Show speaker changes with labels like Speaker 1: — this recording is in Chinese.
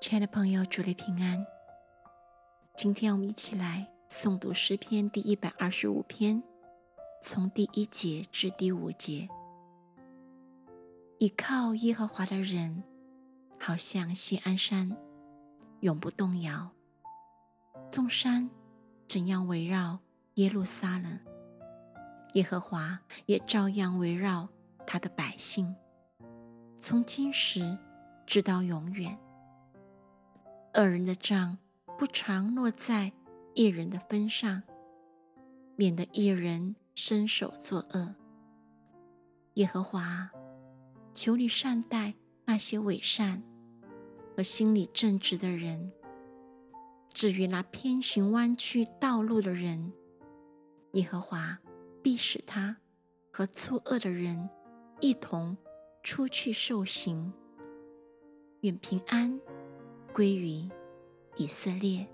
Speaker 1: 亲爱的朋友，祝你平安。今天我们一起来诵读诗篇第一百二十五篇，从第一节至第五节。倚靠耶和华的人，好像锡安山，永不动摇。众山怎样围绕耶路撒冷，耶和华也照样围绕他的百姓，从今时直到永远。恶人的杖不常落在一人的分上，免得一人伸手作恶。耶和华，求你善待那些伪善和心里正直的人。至于那偏行弯曲道路的人，耶和华必使他和作恶的人一同出去受刑。愿平安。归于以色列。